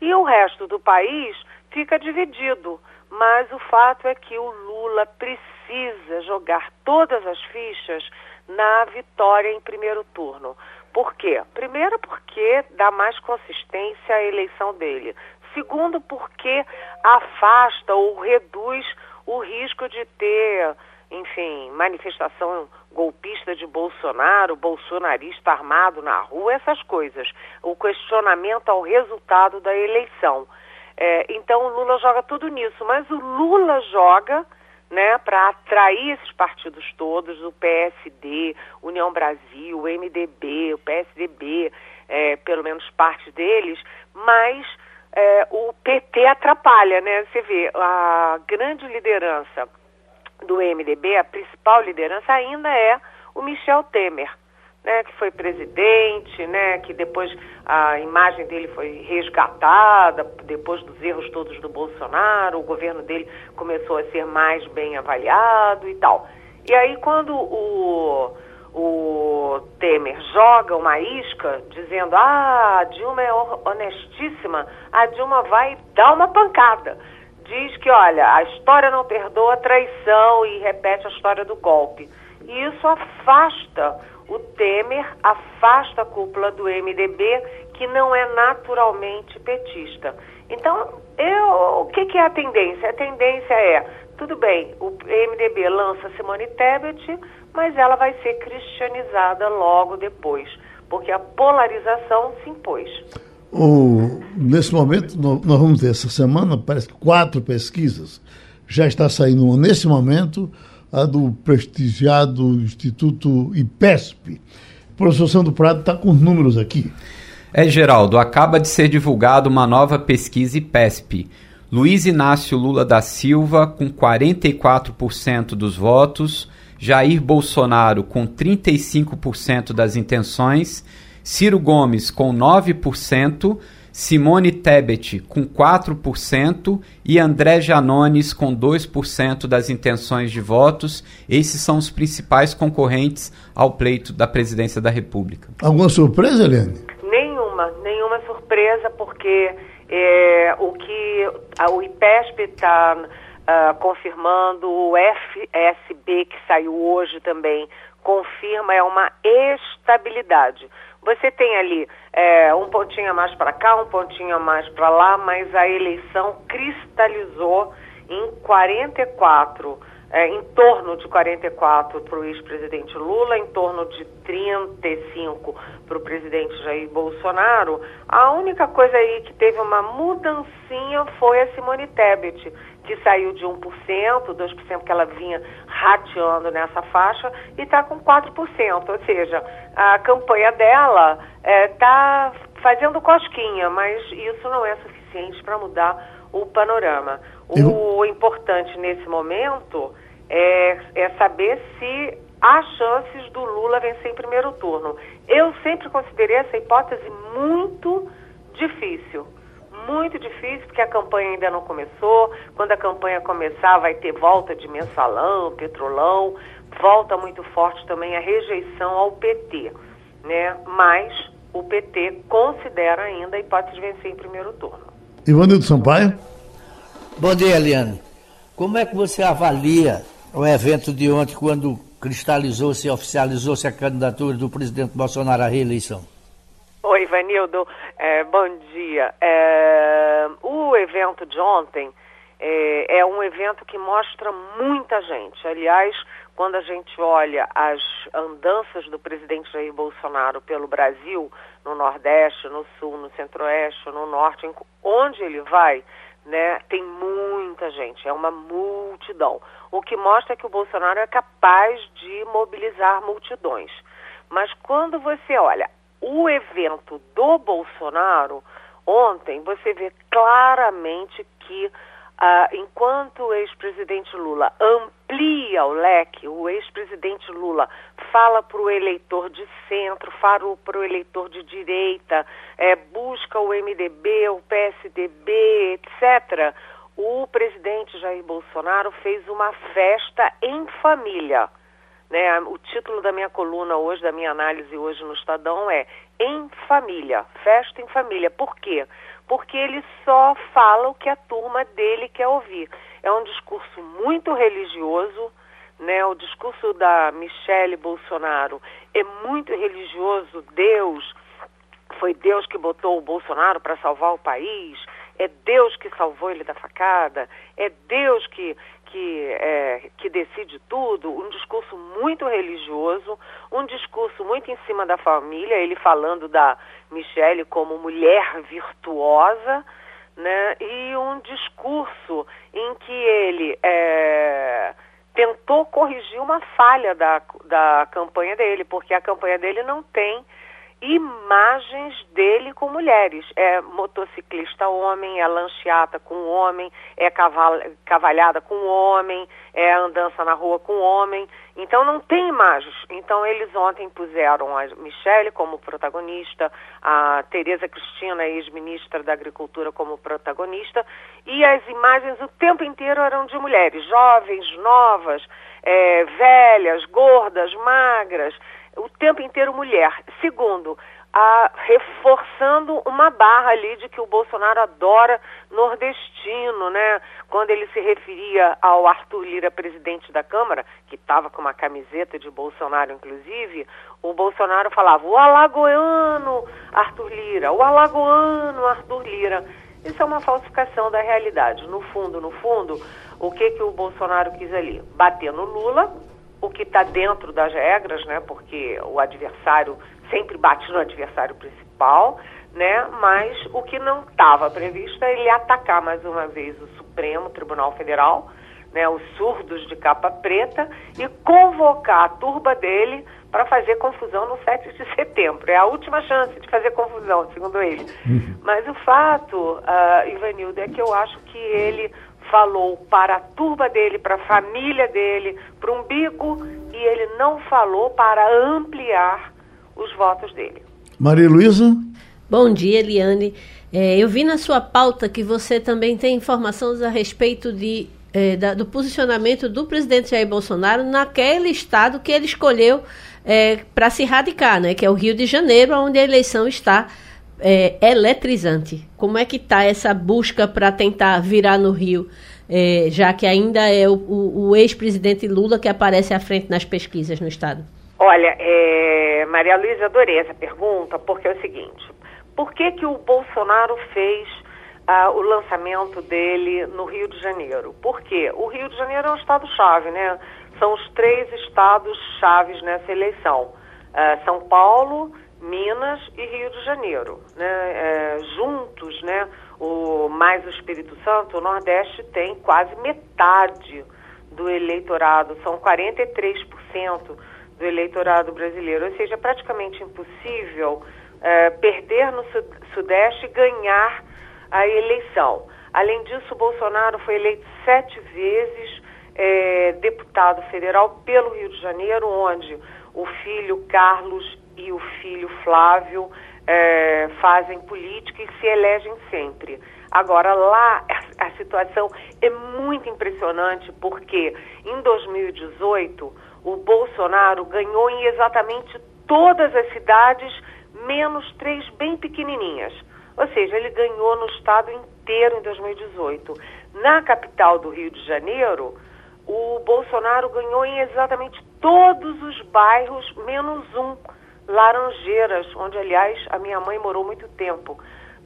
E o resto do país fica dividido. Mas o fato é que o Lula precisa jogar todas as fichas na vitória em primeiro turno. Por quê? Primeiro, porque dá mais consistência à eleição dele. Segundo, porque afasta ou reduz o risco de ter enfim, manifestação golpista de Bolsonaro, bolsonarista armado na rua, essas coisas. O questionamento ao resultado da eleição. É, então o Lula joga tudo nisso, mas o Lula joga né, para atrair esses partidos todos, o PSD, União Brasil, o MDB, o PSDB, é, pelo menos parte deles, mas é, o PT atrapalha, né? Você vê, a grande liderança do MDB, a principal liderança ainda é o Michel Temer, né, que foi presidente, né, que depois a imagem dele foi resgatada, depois dos erros todos do Bolsonaro, o governo dele começou a ser mais bem avaliado e tal. E aí quando o, o Temer joga uma isca dizendo, ah, a Dilma é honestíssima, a Dilma vai dar uma pancada diz que, olha, a história não perdoa a traição e repete a história do golpe. E isso afasta o Temer, afasta a cúpula do MDB, que não é naturalmente petista. Então, eu, o que, que é a tendência? A tendência é, tudo bem, o MDB lança Simone Tebet, mas ela vai ser cristianizada logo depois, porque a polarização se impôs. O, nesse momento, nós vamos ter essa semana, parece que quatro pesquisas. Já está saindo nesse momento, a do prestigiado Instituto IPESP. O professor Sandro Prado está com os números aqui. É, Geraldo, acaba de ser divulgada uma nova pesquisa IPESP. Luiz Inácio Lula da Silva, com 44% dos votos, Jair Bolsonaro, com 35% das intenções Ciro Gomes com 9%, Simone Tebet com 4% e André Janones com 2% das intenções de votos. Esses são os principais concorrentes ao pleito da presidência da República. Alguma surpresa, Helene? Nenhuma, nenhuma surpresa, porque é, o que a, o IPESP está uh, ah, confirmando, o FSB que saiu hoje também confirma, é uma estabilidade. Você tem ali é, um pontinho mais para cá, um pontinho mais para lá, mas a eleição cristalizou em 44, é, em torno de 44 para o ex-presidente Lula, em torno de 35 para o presidente Jair Bolsonaro. A única coisa aí que teve uma mudancinha foi a Simone Tebet que saiu de 1%, 2% que ela vinha rateando nessa faixa, e está com 4%. Ou seja, a campanha dela está é, fazendo cosquinha, mas isso não é suficiente para mudar o panorama. O importante nesse momento é, é saber se há chances do Lula vencer em primeiro turno. Eu sempre considerei essa hipótese muito difícil. Muito difícil, porque a campanha ainda não começou. Quando a campanha começar, vai ter volta de mensalão, petrolão, volta muito forte também a rejeição ao PT. Né? Mas o PT considera ainda a hipótese de vencer em primeiro turno. Ivanildo Sampaio? Bom dia, Eliane. Como é que você avalia o evento de ontem, quando cristalizou-se e oficializou-se a candidatura do presidente Bolsonaro à reeleição? Oi, Ivanildo. É, bom dia. É, o evento de ontem é, é um evento que mostra muita gente. Aliás, quando a gente olha as andanças do presidente Jair Bolsonaro pelo Brasil, no Nordeste, no Sul, no Centro-Oeste, no Norte, onde ele vai, né, tem muita gente, é uma multidão. O que mostra que o Bolsonaro é capaz de mobilizar multidões. Mas quando você olha o evento do Bolsonaro, ontem, você vê claramente que ah, enquanto o ex-presidente Lula amplia o leque, o ex-presidente Lula fala para o eleitor de centro, fala para o eleitor de direita, é, busca o MDB, o PSDB, etc. O presidente Jair Bolsonaro fez uma festa em família. Né? O título da minha coluna hoje, da minha análise hoje no Estadão é Em Família, Festa em Família. Por quê? porque ele só fala o que a turma dele quer ouvir. É um discurso muito religioso, né? O discurso da Michele Bolsonaro é muito religioso. Deus foi Deus que botou o Bolsonaro para salvar o país. É Deus que salvou ele da facada. É Deus que que, é, que decide tudo, um discurso muito religioso, um discurso muito em cima da família, ele falando da Michelle como mulher virtuosa, né? E um discurso em que ele é, tentou corrigir uma falha da, da campanha dele, porque a campanha dele não tem imagens dele com mulheres. É motociclista homem, é lancheata com homem, é caval cavalhada com homem, é andança na rua com homem. Então não tem imagens. Então eles ontem puseram a Michelle como protagonista, a Tereza Cristina, ex-ministra da Agricultura, como protagonista, e as imagens o tempo inteiro eram de mulheres, jovens, novas, é, velhas, gordas, magras o tempo inteiro mulher. Segundo, a, reforçando uma barra ali de que o Bolsonaro adora nordestino, né? Quando ele se referia ao Arthur Lira, presidente da Câmara, que estava com uma camiseta de Bolsonaro, inclusive, o Bolsonaro falava o alagoano Arthur Lira, o alagoano Arthur Lira. Isso é uma falsificação da realidade. No fundo, no fundo, o que que o Bolsonaro quis ali? Bater no Lula, o que está dentro das regras, né? Porque o adversário sempre bate no adversário principal, né? Mas o que não estava previsto é ele atacar mais uma vez o Supremo Tribunal Federal, né? Os surdos de capa preta e convocar a turba dele para fazer confusão no 7 de setembro. É a última chance de fazer confusão, segundo ele. Uhum. Mas o fato, uh, Ivanildo, é que eu acho que ele falou para a turba dele, para a família dele, para o umbigo, e ele não falou para ampliar os votos dele. Maria Luísa? Bom dia, Eliane. É, eu vi na sua pauta que você também tem informações a respeito de, é, da, do posicionamento do presidente Jair Bolsonaro naquele estado que ele escolheu é, para se radicar, né, que é o Rio de Janeiro, onde a eleição está é, eletrizante. Como é que está essa busca para tentar virar no Rio, é, já que ainda é o, o, o ex-presidente Lula que aparece à frente nas pesquisas no Estado? Olha, é, Maria Luísa, adorei essa pergunta, porque é o seguinte, por que, que o Bolsonaro fez ah, o lançamento dele no Rio de Janeiro? Porque o Rio de Janeiro é um estado-chave, né? São os três estados chaves nessa eleição. Ah, São Paulo, Minas e Rio de Janeiro, né? É, juntos, né? O mais o Espírito Santo, o Nordeste tem quase metade do eleitorado, são 43% do eleitorado brasileiro, ou seja, é praticamente impossível é, perder no Sudeste e ganhar a eleição. Além disso, Bolsonaro foi eleito sete vezes é, deputado federal pelo Rio de Janeiro, onde o filho Carlos e o filho Flávio é, fazem política e se elegem sempre. Agora, lá a, a situação é muito impressionante porque em 2018 o Bolsonaro ganhou em exatamente todas as cidades, menos três bem pequenininhas. Ou seja, ele ganhou no estado inteiro em 2018. Na capital do Rio de Janeiro, o Bolsonaro ganhou em exatamente todos os bairros, menos um, Laranjeiras, onde, aliás, a minha mãe morou muito tempo.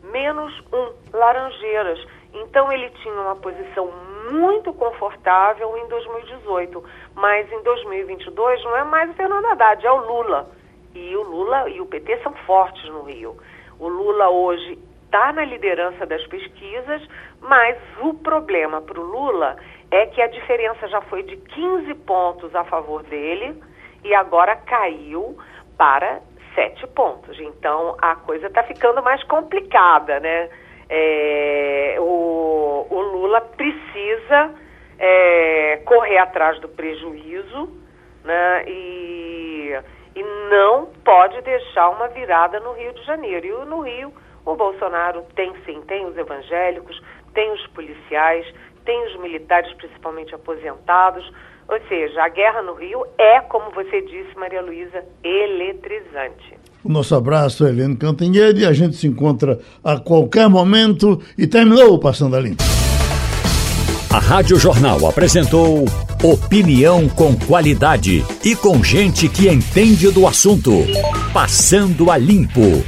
Menos um, Laranjeiras. Então, ele tinha uma posição muito confortável em 2018. Mas em 2022 não é mais o Fernando Haddad, é o Lula. E o Lula e o PT são fortes no Rio. O Lula hoje está na liderança das pesquisas, mas o problema para o Lula é que a diferença já foi de 15 pontos a favor dele e agora caiu para 7 pontos. Então a coisa está ficando mais complicada, né? É, o, o, Lula precisa é, correr atrás do prejuízo né? e, e não pode deixar uma virada no Rio de Janeiro. E no Rio, o Bolsonaro tem sim, tem os evangélicos, tem os policiais, tem os militares, principalmente aposentados. Ou seja, a guerra no Rio é, como você disse, Maria Luísa, eletrizante. O nosso abraço, Helene Cantanhede. A gente se encontra a qualquer momento e terminou o Passando a Limpo. A Rádio Jornal apresentou opinião com qualidade e com gente que entende do assunto. Passando a Limpo.